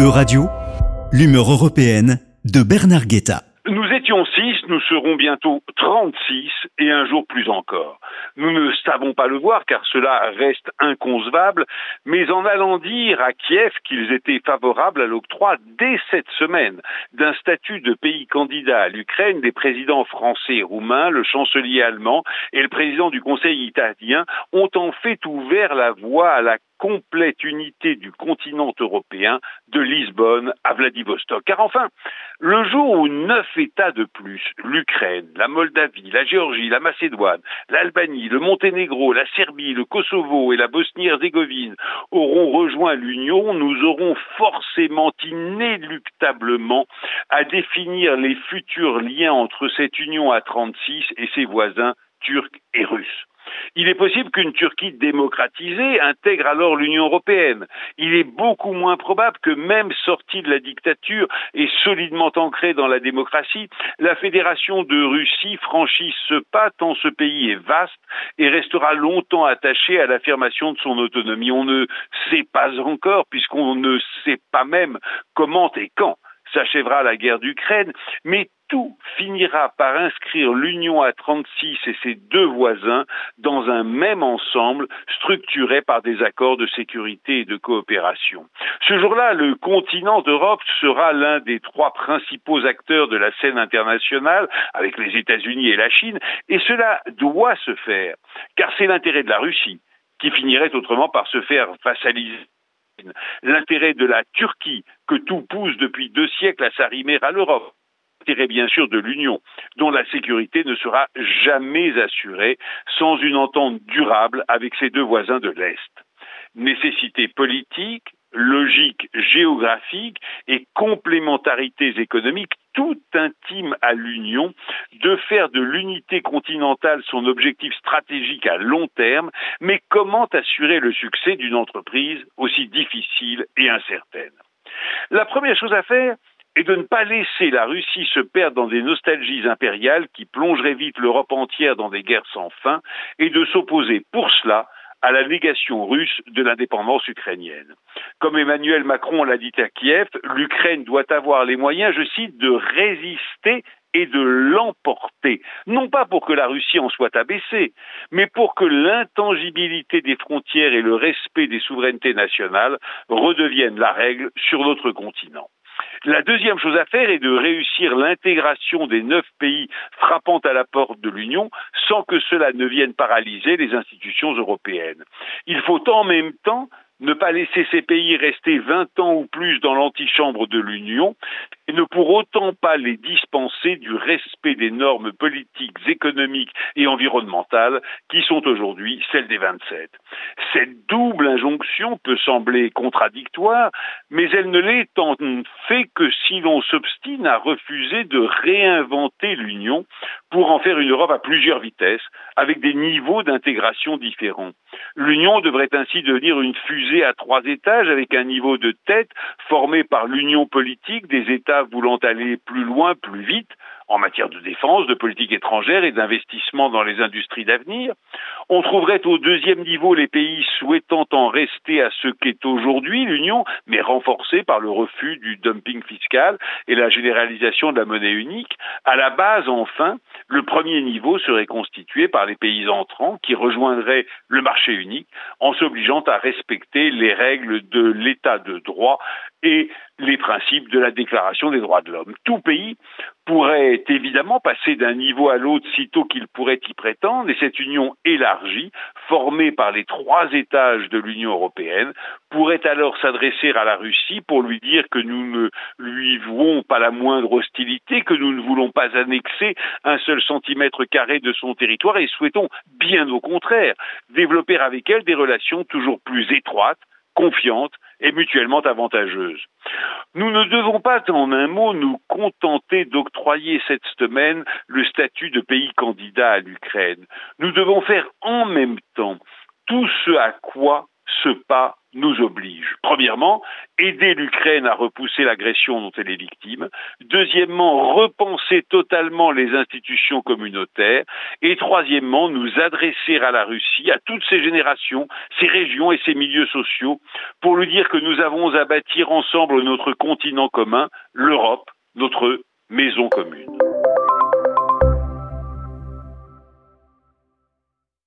E-Radio, l'humeur européenne de Bernard Guetta. Nous étions six, nous serons bientôt 36 et un jour plus encore. Nous ne savons pas le voir car cela reste inconcevable, mais en allant dire à Kiev qu'ils étaient favorables à l'octroi dès cette semaine d'un statut de pays candidat à l'Ukraine, des présidents français et roumains, le chancelier allemand et le président du Conseil italien ont en fait ouvert la voie à la complète unité du continent européen de Lisbonne à Vladivostok. Car enfin, le jour où neuf États de plus, l'Ukraine, la Moldavie, la Géorgie, la Macédoine, l'Albanie, le Monténégro, la Serbie, le Kosovo et la Bosnie-Herzégovine auront rejoint l'Union, nous aurons forcément inéluctablement à définir les futurs liens entre cette Union à 36 et ses voisins turcs et russes. Il est possible qu'une Turquie démocratisée intègre alors l'Union européenne. Il est beaucoup moins probable que même sortie de la dictature et solidement ancrée dans la démocratie, la fédération de Russie franchisse ce pas tant ce pays est vaste et restera longtemps attaché à l'affirmation de son autonomie. On ne sait pas encore puisqu'on ne sait pas même comment et quand s'achèvera la guerre d'Ukraine, mais tout finira par inscrire l'Union à 36 et ses deux voisins dans un même ensemble structuré par des accords de sécurité et de coopération. Ce jour-là, le continent d'Europe sera l'un des trois principaux acteurs de la scène internationale avec les États-Unis et la Chine et cela doit se faire car c'est l'intérêt de la Russie qui finirait autrement par se faire vassaliser l'intérêt de la Turquie, que tout pousse depuis deux siècles à s'arrimer à l'Europe, l'intérêt bien sûr de l'Union, dont la sécurité ne sera jamais assurée sans une entente durable avec ses deux voisins de l'Est. Nécessité politique, logique géographique et complémentarités économiques tout intime à l'Union de faire de l'unité continentale son objectif stratégique à long terme, mais comment assurer le succès d'une entreprise aussi difficile et incertaine? La première chose à faire, est de ne pas laisser la Russie se perdre dans des nostalgies impériales qui plongeraient vite l'Europe entière dans des guerres sans fin et de s'opposer pour cela à la négation russe de l'indépendance ukrainienne. Comme Emmanuel Macron l'a dit à Kiev, l'Ukraine doit avoir les moyens, je cite, de résister et de l'emporter, non pas pour que la Russie en soit abaissée, mais pour que l'intangibilité des frontières et le respect des souverainetés nationales redeviennent la règle sur notre continent. La deuxième chose à faire est de réussir l'intégration des neuf pays frappant à la porte de l'Union sans que cela ne vienne paralyser les institutions européennes. Il faut en même temps ne pas laisser ces pays rester vingt ans ou plus dans l'antichambre de l'Union et ne pour autant pas les dispenser du respect des normes politiques, économiques et environnementales qui sont aujourd'hui celles des vingt sept. Cette double injonction peut sembler contradictoire, mais elle ne l'est en fait que si l'on s'obstine à refuser de réinventer l'Union pour en faire une Europe à plusieurs vitesses, avec des niveaux d'intégration différents. L'Union devrait ainsi devenir une fusée à trois étages avec un niveau de tête formé par l'union politique des États voulant aller plus loin, plus vite, en matière de défense, de politique étrangère et d'investissement dans les industries d'avenir. On trouverait au deuxième niveau les pays souhaitant en rester à ce qu'est aujourd'hui l'Union, mais renforcés par le refus du dumping fiscal et la généralisation de la monnaie unique. À la base, enfin, le premier niveau serait constitué par les pays entrants qui rejoindraient le marché unique en s'obligeant à respecter les règles de l'état de droit et les principes de la Déclaration des droits de l'homme. Tout pays pourrait évidemment passer d'un niveau à l'autre sitôt qu'il pourrait y prétendre, et cette union élargie, formée par les trois étages de l'Union européenne, pourrait alors s'adresser à la Russie pour lui dire que nous ne lui vouons pas la moindre hostilité, que nous ne voulons pas annexer un seul centimètre carré de son territoire et souhaitons, bien au contraire, développer avec elle des relations toujours plus étroites, confiantes et mutuellement avantageuses. Nous ne devons pas, en un mot, nous contenter d'octroyer cette semaine le statut de pays candidat à l'Ukraine. Nous devons faire en même temps tout ce à quoi ce pas nous oblige. Premièrement, aider l'Ukraine à repousser l'agression dont elle est victime. Deuxièmement, repenser totalement les institutions communautaires. Et troisièmement, nous adresser à la Russie, à toutes ces générations, ces régions et ces milieux sociaux, pour lui dire que nous avons à bâtir ensemble notre continent commun, l'Europe, notre maison commune.